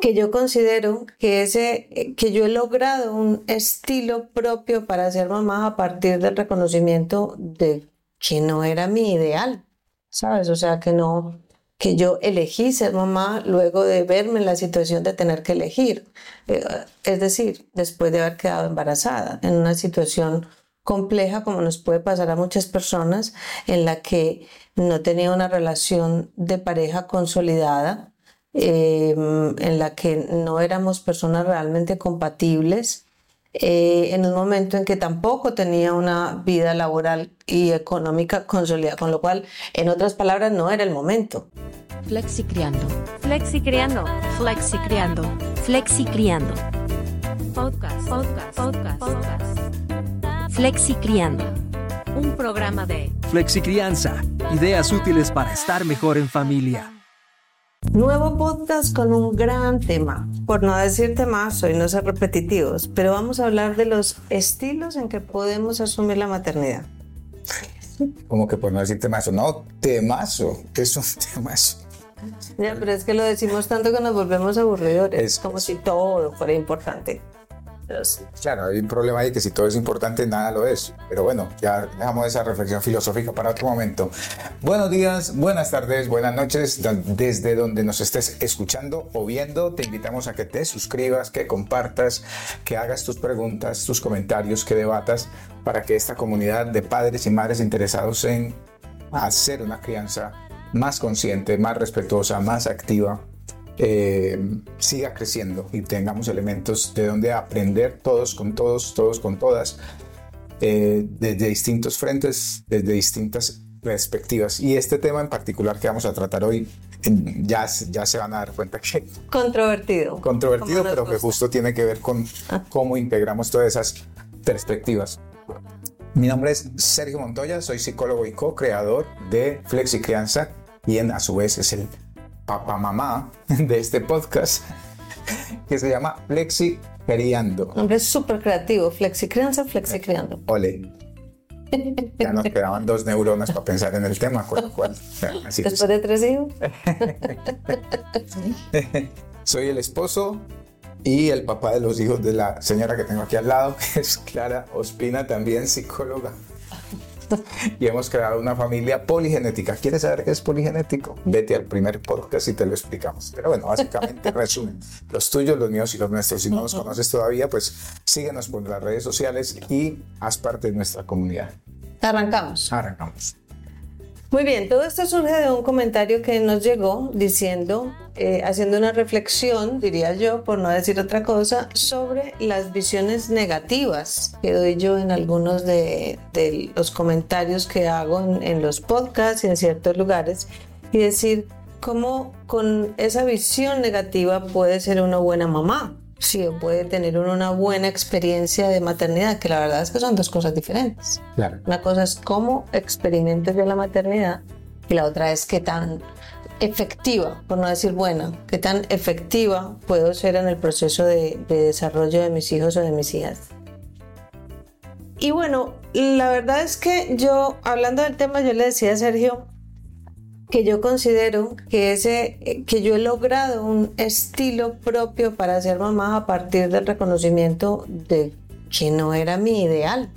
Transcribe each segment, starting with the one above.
que yo considero que ese que yo he logrado un estilo propio para ser mamá a partir del reconocimiento de que no era mi ideal, ¿sabes? O sea, que no que yo elegí ser mamá luego de verme en la situación de tener que elegir. Eh, es decir, después de haber quedado embarazada, en una situación compleja como nos puede pasar a muchas personas en la que no tenía una relación de pareja consolidada, eh, en la que no éramos personas realmente compatibles, eh, en un momento en que tampoco tenía una vida laboral y económica consolidada, con lo cual, en otras palabras, no era el momento. Flexi criando. Flexi criando. Flexi criando. Flexi criando. Podcast, podcast, podcast, podcast. Flexi criando. Un programa de Flexi Crianza. Ideas útiles para estar mejor en familia. Nuevo podcast con un gran tema. Por no decirte más, hoy no ser repetitivos, pero vamos a hablar de los estilos en que podemos asumir la maternidad. Como que por no decirte más, no, temazo, es un temazo. Ya, pero es que lo decimos tanto que nos volvemos aburridores, es como si todo fuera importante. Claro, hay un problema ahí que si todo es importante, nada lo es. Pero bueno, ya dejamos esa reflexión filosófica para otro momento. Buenos días, buenas tardes, buenas noches, desde donde nos estés escuchando o viendo, te invitamos a que te suscribas, que compartas, que hagas tus preguntas, tus comentarios, que debatas para que esta comunidad de padres y madres interesados en hacer una crianza más consciente, más respetuosa, más activa, eh, siga creciendo y tengamos elementos de donde aprender todos con todos, todos con todas, eh, desde distintos frentes, desde distintas perspectivas. Y este tema en particular que vamos a tratar hoy, ya, ya se van a dar cuenta que... Controvertido. Controvertido, pero que justo tiene que ver con ah. cómo integramos todas esas perspectivas. Mi nombre es Sergio Montoya, soy psicólogo y co-creador de Flexi Crianza y en, a su vez es el papá mamá de este podcast que se llama Flexi Criando. Nombre súper creativo, Flexi Crianza, Flexi Criando. Ole. Ya nos quedaban dos neuronas para pensar en el tema, con lo cual. Después de tres hijos. Soy el esposo y el papá de los hijos de la señora que tengo aquí al lado, que es Clara Ospina, también psicóloga y hemos creado una familia poligenética. ¿Quieres saber qué es poligenético? Vete al primer podcast y te lo explicamos. Pero bueno, básicamente resumen, los tuyos, los míos y los nuestros. Si no nos conoces todavía, pues síguenos por las redes sociales y haz parte de nuestra comunidad. Arrancamos. Arrancamos. Muy bien, todo esto surge de un comentario que nos llegó diciendo, eh, haciendo una reflexión, diría yo, por no decir otra cosa, sobre las visiones negativas que doy yo en algunos de, los comentarios que hago en, en los podcasts y en ciertos lugares, y decir cómo con esa visión negativa puede ser una buena mamá sí, puede tener una buena experiencia de maternidad, que la verdad es que son dos cosas diferentes. Una cosa es cómo experimento yo la maternidad y la otra es qué tan efectiva, por no decir buena, qué tan efectiva puedo ser en el proceso de, de desarrollo de mis hijos o de mis hijas. Y bueno, la verdad es que yo, hablando del tema, yo le decía a Sergio, que yo considero que ese que yo he logrado un estilo propio para ser mamá a partir del reconocimiento de que no era mi ideal,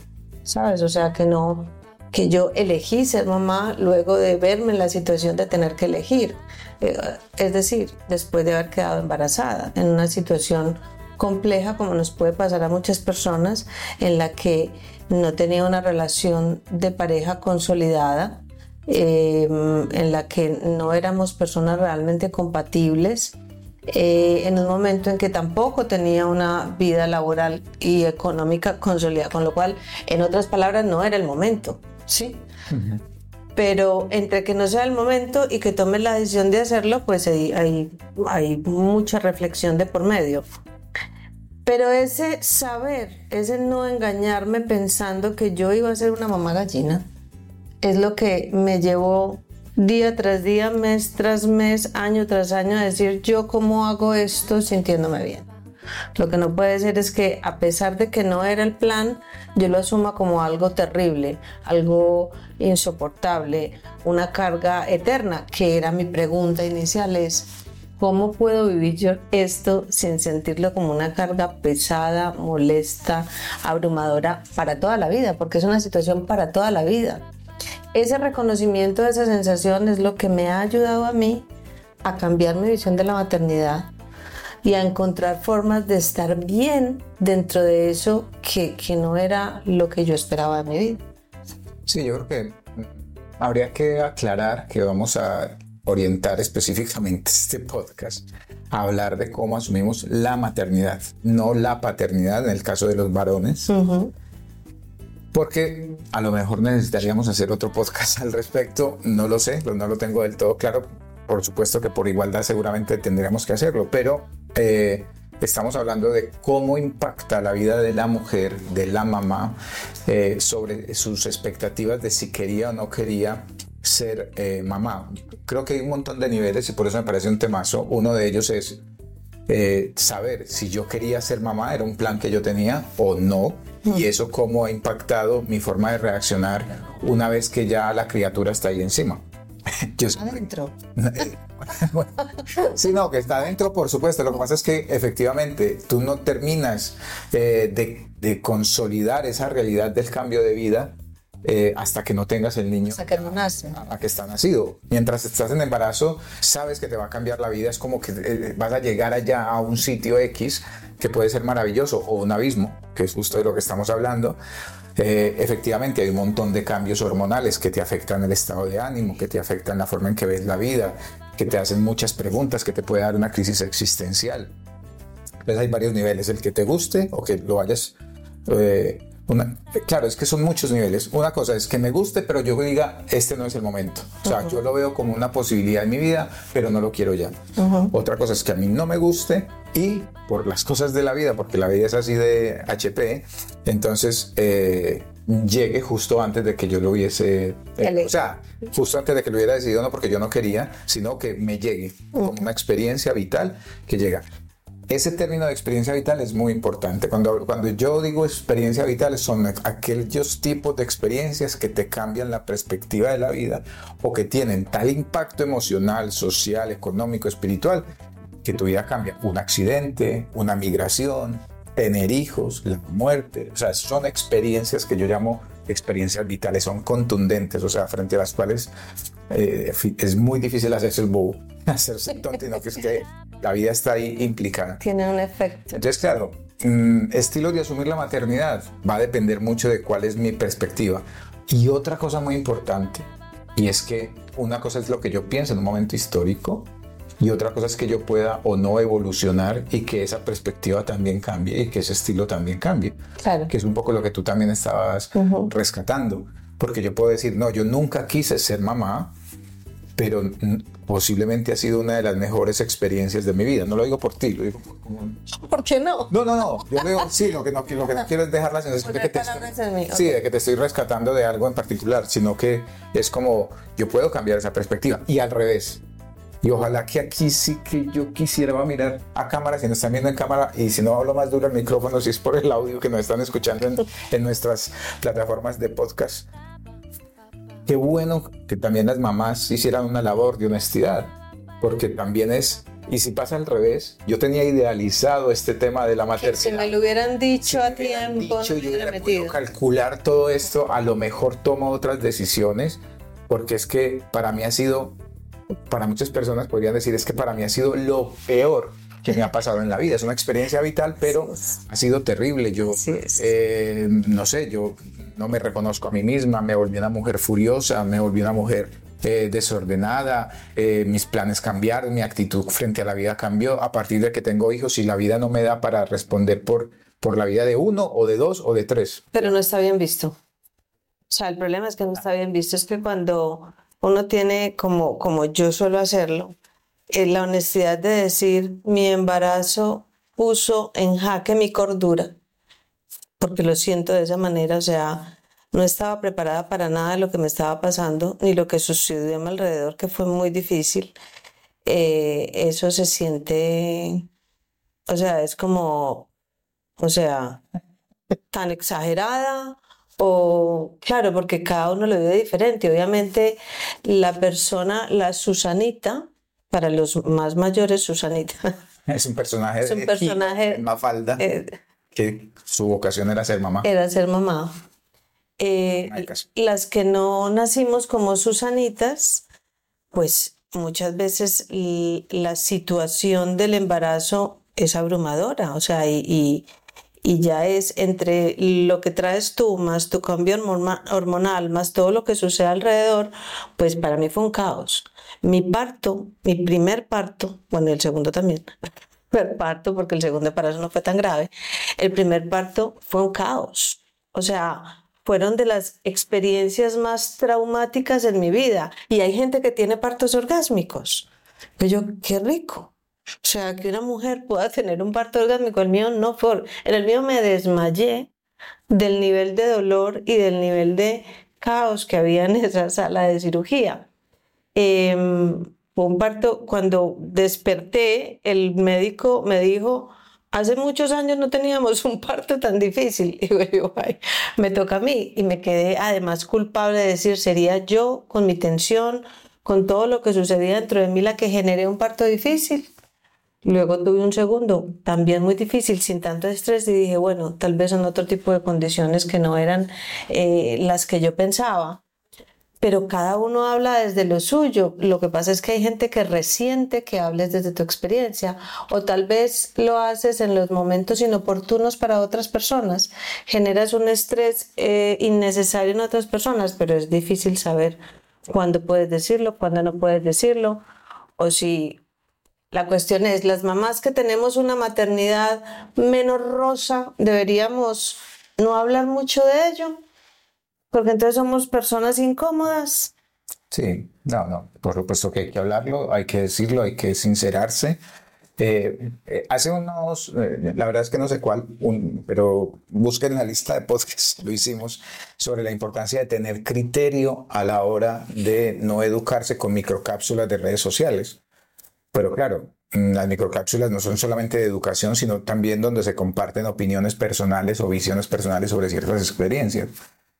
¿sabes? O sea, que no que yo elegí ser mamá luego de verme en la situación de tener que elegir. Eh, es decir, después de haber quedado embarazada, en una situación compleja como nos puede pasar a muchas personas en la que no tenía una relación de pareja consolidada, eh, en la que no éramos personas realmente compatibles, eh, en un momento en que tampoco tenía una vida laboral y económica consolidada, con lo cual, en otras palabras, no era el momento, ¿sí? Pero entre que no sea el momento y que tome la decisión de hacerlo, pues hay, hay, hay mucha reflexión de por medio. Pero ese saber, ese no engañarme pensando que yo iba a ser una mamá gallina, es lo que me llevó día tras día, mes tras mes, año tras año a decir yo cómo hago esto sintiéndome bien. Lo que no puede ser es que a pesar de que no era el plan, yo lo asuma como algo terrible, algo insoportable, una carga eterna, que era mi pregunta inicial es, ¿cómo puedo vivir yo esto sin sentirlo como una carga pesada, molesta, abrumadora para toda la vida? Porque es una situación para toda la vida. Ese reconocimiento de esa sensación es lo que me ha ayudado a mí a cambiar mi visión de la maternidad y a encontrar formas de estar bien dentro de eso que, que no era lo que yo esperaba de mi vida. Sí, yo creo que habría que aclarar que vamos a orientar específicamente este podcast a hablar de cómo asumimos la maternidad, no la paternidad en el caso de los varones. Porque a lo mejor necesitaríamos hacer otro podcast al respecto, no lo sé, no lo tengo del todo claro. Por supuesto que por igualdad seguramente tendríamos que hacerlo, pero eh, estamos hablando de cómo impacta la vida de la mujer, de la mamá, eh, sobre sus expectativas de si quería o no quería ser eh, mamá. Creo que hay un montón de niveles y por eso me parece un temazo. Uno de ellos es saber si yo quería ser mamá, era un plan que yo tenía o no, y eso cómo ha impactado mi forma de reaccionar una vez que ya la criatura está ahí encima. Yo adentro. sí, no, que está adentro, por supuesto. Lo que pasa es que efectivamente tú no terminas eh, de, de, consolidar esa realidad del cambio de vida eh, hasta que no tengas el niño. Hasta que no nace. A, que está nacido. Mientras estás en embarazo, sabes que te va a cambiar la vida. Es como que eh, vas a llegar allá a un sitio X que puede ser maravilloso o un abismo, que es justo de lo que estamos hablando eh, efectivamente hay un montón de cambios hormonales que te afectan el estado de ánimo, que te afectan la forma en que ves la vida, que te hacen muchas preguntas, que te puede dar una crisis existencial. Entonces hay varios niveles, el que te guste o que lo vayas... Eh, claro, es que son muchos niveles. Una cosa es que me guste, pero yo diga, este no es el momento. O sea, yo lo veo como una posibilidad en mi vida, pero no lo quiero ya. Otra cosa es que a mí no me guste y por las cosas de la vida, porque la vida es así de HP, entonces eh, llegue justo antes de que yo lo hubiese, eh, o sea, justo antes de que lo hubiera decidido, no porque yo no quería, sino que me llegue como una experiencia vital que llega. Ese término de experiencia vital es muy importante. Cuando, cuando yo digo experiencia vital, son aquellos tipos de experiencias que te cambian la perspectiva de la vida o que tienen tal impacto emocional, social, económico, espiritual, que tu vida cambia. Un accidente, una migración, tener hijos, la muerte. O sea, son experiencias que yo llamo experiencias vitales, son contundentes, o sea, frente a las cuales eh, es muy difícil hacerse el bobo, hacerse tonto, sino que es que la vida está ahí implicada. Tiene un efecto. Entonces, claro, mm, estilo de asumir la maternidad va a depender mucho de cuál es mi perspectiva. Y otra cosa muy importante, y es que una cosa es lo que yo pienso en un momento histórico, y otra cosa es que yo pueda o no evolucionar y que esa perspectiva también cambie y que ese estilo también cambie. Claro. Que es un poco lo que tú también estabas rescatando. Porque yo puedo decir, no, yo nunca quise ser mamá, pero posiblemente ha sido una de las mejores experiencias de mi vida. No lo digo por ti, lo digo por... ¿Por qué no? No, no, no. Yo digo, sí, lo que no, lo que no quiero es dejar la sensación de que, te estoy, sí, de que te estoy rescatando de algo en particular, sino que es como, yo puedo cambiar esa perspectiva. Y al revés, y ojalá que aquí sí que yo quisiera mirar a cámara, si nos están viendo en cámara y si no hablo más duro el micrófono, si es por el audio que nos están escuchando en, en nuestras plataformas de podcast. Qué bueno que también las mamás hicieran una labor de honestidad, porque también es y si pasa al revés, yo tenía idealizado este tema de la maternidad. si me lo hubieran dicho a tiempo, dicho, yo hubiera podido calcular todo esto, a lo mejor tomo otras decisiones, porque es que para mí ha sido para muchas personas podrían decir es que para mí ha sido lo peor que me ha pasado en la vida. Es una experiencia vital, pero ha sido terrible. Yo, eh, no sé, yo no me reconozco a mí misma, me volví una mujer furiosa, me volví una mujer eh, desordenada, eh, mis planes cambiaron, mi actitud frente a la vida cambió a partir de que tengo hijos y la vida no me da para responder por, por la vida de uno o de dos o de tres. Pero no está bien visto. O sea, el problema es que no está bien visto, es que cuando uno tiene, como, como yo suelo hacerlo, eh, la honestidad de decir, mi embarazo puso en jaque mi cordura, porque lo siento de esa manera, o sea, no estaba preparada para nada de lo que me estaba pasando, ni lo que sucedió a mi alrededor, que fue muy difícil. Eh, eso se siente, o sea, es como, o sea, tan exagerada o claro, porque cada uno lo vive diferente. Obviamente la persona, la Susanita, para los más mayores, Susanita. Es un personaje Es un de personaje, Mafalda, eh, que su vocación era ser mamá. Era ser mamá. Eh, las que no nacimos como Susanitas, pues muchas veces la situación del embarazo es abrumadora, o sea, y, y- y ya es entre lo que traes tú, más tu cambio hormona- hormonal, más todo lo que sucede alrededor, pues para mí fue un caos. Mi parto, mi primer parto, bueno, el segundo también, primer parto, porque el segundo embarazo no fue tan grave, el primer parto fue un caos. O sea, fueron de las experiencias más traumáticas en mi vida. Y hay gente que tiene partos orgásmicos. Que yo, qué rico. O sea, que una mujer pueda tener un parto orgásmico. El mío no fue. En el mío me desmayé del nivel de dolor y del nivel de caos que había en esa sala de cirugía. Em, fue un parto, cuando desperté, el médico me dijo, hace muchos años no teníamos un parto tan difícil. Y yo, "Ay, me toca a mí. Y me quedé además culpable de decir, sería yo con mi tensión, con todo lo que sucedía dentro de mí, la que generé un parto difícil. Luego tuve un segundo, también muy difícil, sin tanto estrés, y dije, bueno, tal vez son otro tipo de condiciones que no eran eh, las que yo pensaba. Pero cada uno habla desde lo suyo. Lo que pasa es que hay gente que resiente que hables desde tu experiencia, o tal vez lo haces en los momentos inoportunos para otras personas. Generas un estrés eh, innecesario en otras personas, pero es difícil saber cuándo puedes decirlo, cuándo no puedes decirlo, o si la cuestión es, las mamás que tenemos una maternidad menos rosa, deberíamos no hablar mucho de ello, porque entonces somos personas incómodas. Sí, no, no, por supuesto que hay que hablarlo, hay que decirlo, hay que sincerarse. Eh, eh, hace unos, eh, la verdad es que no sé cuál, pero busquen la lista de podcasts, lo hicimos, sobre la importancia de tener criterio a la hora de no educarse con microcápsulas de redes sociales. Pero claro, mm, las microcápsulas no son solamente de educación, sino también donde se comparten opiniones personales o visiones personales sobre ciertas experiencias.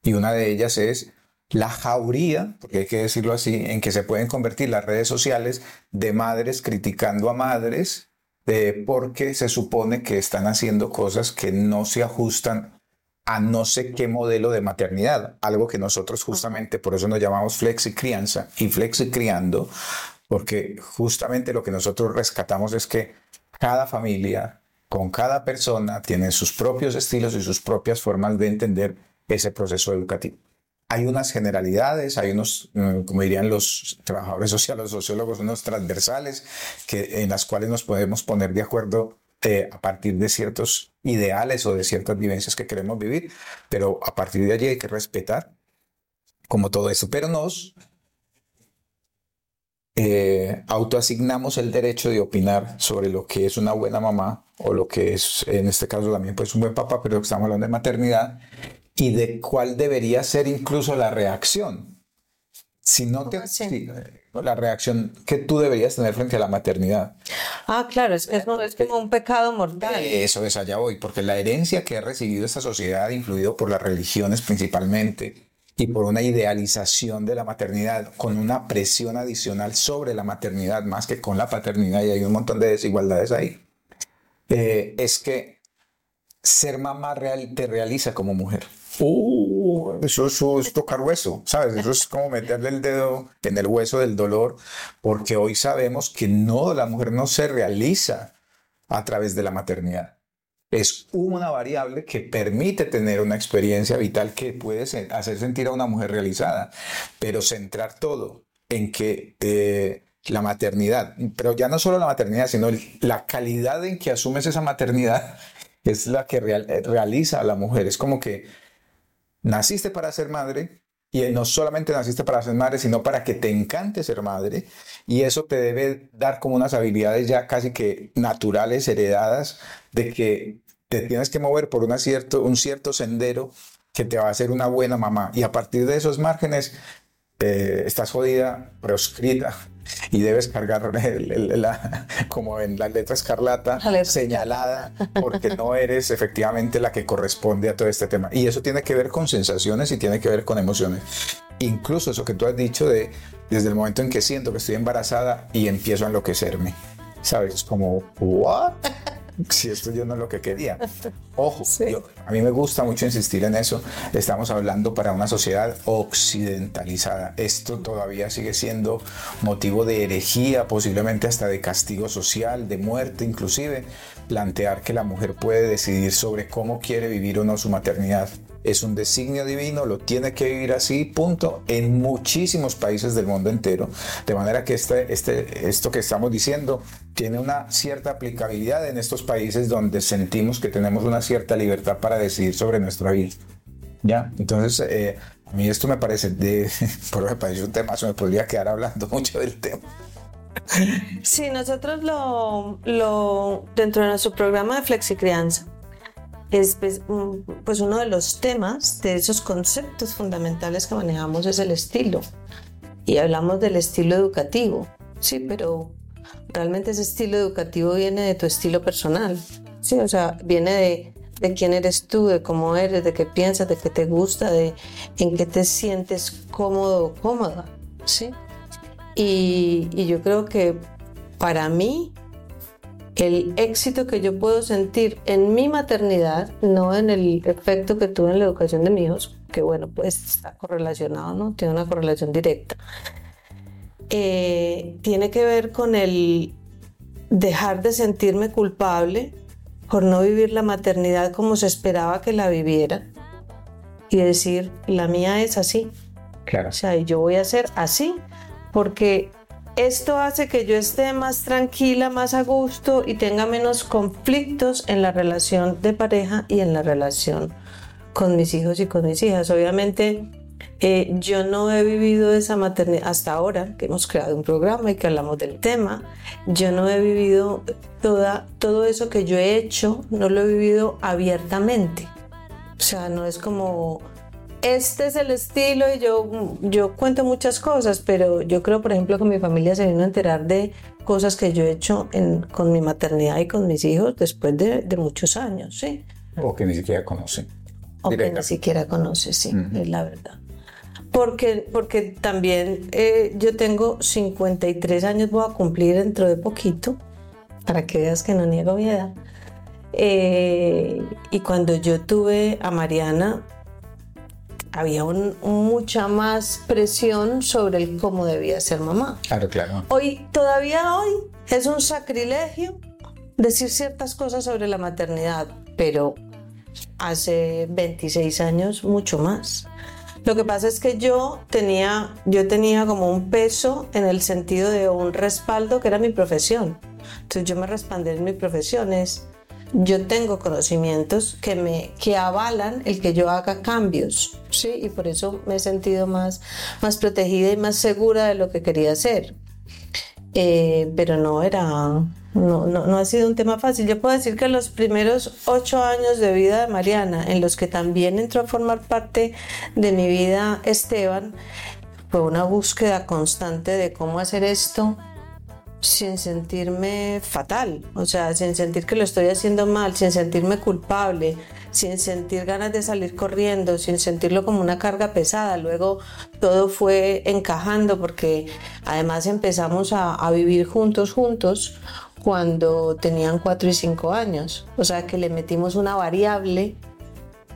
Y una de ellas es la jauría, porque hay que decirlo así, en que se pueden convertir las redes sociales de madres criticando a madres eh, porque se supone que están haciendo cosas que no se ajustan a no sé qué modelo de maternidad, algo que nosotros justamente por eso nos llamamos flexi crianza y flexi criando, porque justamente lo que nosotros rescatamos es que cada familia con cada persona tiene sus propios estilos y sus propias formas de entender ese proceso educativo. Hay unas generalidades, hay unos, mm, como dirían los trabajadores sociales, los sociólogos, unos transversales que, en las cuales nos podemos poner de acuerdo eh, a partir de ciertos ideales o de ciertas vivencias que queremos vivir, pero a partir de allí hay que respetar como todo eso, pero nos eh, autoasignamos el derecho de opinar sobre lo que es una buena mamá o lo que es, en este caso también, pues un buen papá, pero estamos hablando de maternidad y de cuál debería ser incluso la reacción. Si no te, así? si, eh, la reacción que tú deberías tener frente a la maternidad. Ah, claro, es, es, es como un pecado mortal. Eso es allá voy, porque la herencia que ha recibido esta sociedad, influido por las religiones principalmente, y por una idealización de la maternidad, con una presión adicional sobre la maternidad, más que con la paternidad, y hay un montón de desigualdades ahí, eh, es que ser mamá real, te realiza como mujer. Uh, eso, eso es tocar hueso, ¿sabes? Eso es como meterle el dedo en el hueso del dolor, porque hoy sabemos que no, la mujer no se realiza a través de la maternidad. Es una variable que permite tener una experiencia vital que puede hacer sentir a una mujer realizada, pero centrar todo en que eh, la maternidad, pero ya no solo la maternidad, sino la calidad en que asumes esa maternidad es la que real- realiza a la mujer. Es como que naciste para ser madre y no solamente naciste para ser madre, sino para que te encante ser madre. Y eso te debe dar como unas habilidades ya casi que naturales, heredadas, de que te tienes que mover por una un cierto sendero que te va a hacer una buena mamá. Y a partir de esos márgenes eh, estás jodida, proscrita y debes cargar el- el- la- como en la letra escarlata La letra señalada porque no eres efectivamente la que corresponde a todo este tema. Y eso tiene que ver con sensaciones y tiene que ver con emociones. incluso eso que tú has dicho de desde el momento en que siento que estoy embarazada y empiezo a enloquecerme. ¿Sabes? Es como, ¿what? Si esto yo no es lo que quería. Ojo, yo- a mí me gusta mucho insistir en eso. Estamos hablando para una sociedad occidentalizada. Esto todavía sigue siendo motivo de herejía, posiblemente hasta de castigo social, de muerte inclusive. Plantear que la mujer puede decidir sobre cómo quiere vivir o no su maternidad. Es un designio divino, lo tiene que vivir así, punto, en muchísimos países del mundo entero. De manera que este, este, esto que estamos diciendo tiene una cierta aplicabilidad en estos países donde sentimos que tenemos una cierta libertad para decidir sobre nuestra vida. ¿Ya? Entonces, eh, a mí esto me parece, de, por me parece un tema, me podría quedar hablando mucho del tema. Sí, nosotros lo, lo dentro de nuestro programa de Flexicrianza es pues, pues uno de los temas de esos conceptos fundamentales que manejamos es el estilo. Y hablamos del estilo educativo, sí, pero realmente ese estilo educativo viene de tu estilo personal, sí, o sea, viene de, de quién eres tú, de cómo eres, de qué piensas, de qué te gusta, de en qué te sientes cómodo o cómoda, sí. Y yo creo que para mí el éxito que yo puedo sentir en mi maternidad, no en el efecto que tuve en la educación de mis hijos, que bueno, pues está correlacionado, ¿no? Tiene una correlación directa. Eh, tiene que ver con el dejar de sentirme culpable por no vivir la maternidad como se esperaba que la viviera y decir, la mía es así, Claro. o sea, yo voy a ser así, porque esto hace que yo esté más tranquila, más a gusto y tenga menos conflictos en la relación de pareja y en la relación con mis hijos y con mis hijas. Obviamente, eh, yo no he vivido esa maternidad hasta ahora, que hemos creado un programa y que hablamos del tema. Yo no he vivido toda, todo eso que yo he hecho, no lo he vivido abiertamente. O sea, no es como, este es el estilo y yo, yo cuento muchas cosas, pero yo creo, por ejemplo, que mi familia se vino a enterar de cosas que yo he hecho en- con mi maternidad y con mis hijos después de, de muchos años, ¿sí? O que ni siquiera conocen. O que ni siquiera conoce, sí, es la verdad. Porque, porque también eh, yo tengo 53 años, voy a cumplir dentro de poquito, para que veas que no niego mi edad. Eh, y cuando yo tuve a Mariana, había un- mucha más presión sobre el cómo debía ser mamá. Claro, claro. Hoy, todavía hoy, es un sacrilegio decir ciertas cosas sobre la maternidad, pero hace 26 años mucho más. Lo que pasa es que yo tenía, yo tenía como un peso en el sentido de un respaldo que era mi profesión. Entonces yo me respaldé en mi profesión. Yo tengo conocimientos que me que avalan el que yo haga cambios, sí, y por eso me he sentido más más protegida y más segura de lo que quería hacer. Eh, pero no era, no, no, no ha sido un tema fácil. Yo puedo decir que los primeros ocho años de vida de Mariana, en los que también entró a formar parte de mi vida Esteban, fue una búsqueda constante de cómo hacer esto sin sentirme fatal, o sea, sin sentir que lo estoy haciendo mal, sin sentirme culpable, sin sentir ganas de salir corriendo, sin sentirlo como una carga pesada. Luego todo fue encajando porque además empezamos a, vivir juntos, juntos, cuando tenían 4 y 5 años. O sea que le metimos una variable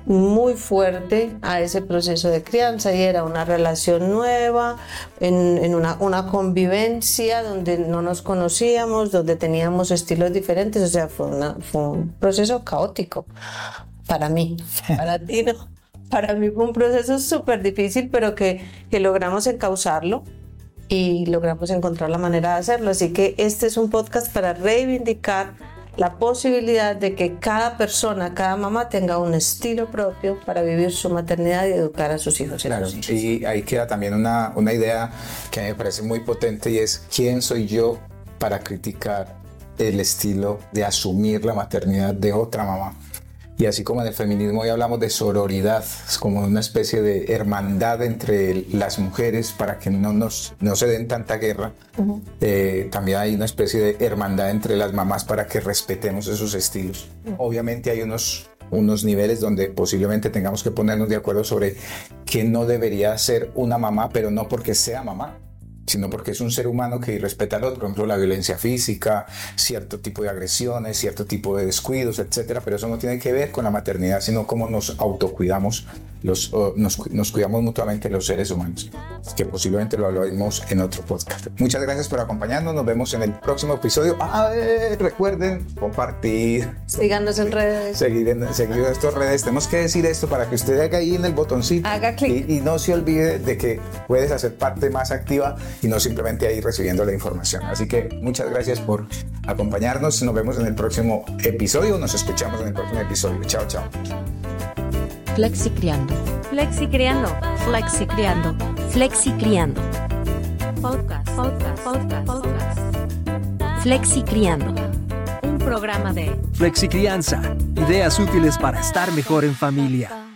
muy fuerte a ese proceso de crianza y era una relación nueva, en, en una, una convivencia donde no nos conocíamos, donde teníamos estilos diferentes, o sea, fue, una- fue un proceso caótico para mí, para ti no. Para mí fue un proceso súper difícil, pero que, que logramos encauzarlo y logramos encontrar la manera de hacerlo. Así que este es un podcast para reivindicar la posibilidad de que cada persona, cada mamá tenga un estilo propio para vivir su maternidad y educar a sus hijos. y Claro, sus hijas. y ahí queda también una, una idea que a mí me parece muy potente y es quién soy yo para criticar el estilo de asumir la maternidad de otra mamá. Y así como en el feminismo hoy hablamos de sororidad, es como una especie de hermandad entre las mujeres para que no, nos, no se den tanta guerra, eh, también hay una especie de hermandad entre las mamás para que respetemos esos estilos. Obviamente hay unos unos niveles donde posiblemente tengamos que ponernos de acuerdo sobre qué no debería ser una mamá, pero no porque sea mamá, sino porque es un ser humano que respeta al otro, por ejemplo, la violencia física, cierto tipo de agresiones, cierto tipo de descuidos, etcétera, pero eso no tiene que ver con la maternidad, sino cómo nos autocuidamos, los, nos, nos, cuidamos mutuamente los seres humanos, que posiblemente lo hablaremos en otro podcast. Muchas gracias por acompañarnos, nos vemos en el próximo episodio. Ah, recuerden compartir. Síganos en redes. Seguir en, seguir nuestras redes. Tenemos que decir esto para que usted haga ahí en el botoncito. Haga clic. Y, y no se olvide de que puedes hacer parte más activa y no simplemente ahí recibiendo la información. Así que muchas gracias por acompañarnos. Nos vemos en el próximo episodio. Nos escuchamos en el próximo episodio. Chao, chao. Flexi Criando. Flexi Criando. Flexi Criando. Flexi Criando. Podcast, podcast, podcast, podcast. Flexi Criando. Un programa de Flexi Crianza. Ideas útiles para estar mejor en familia.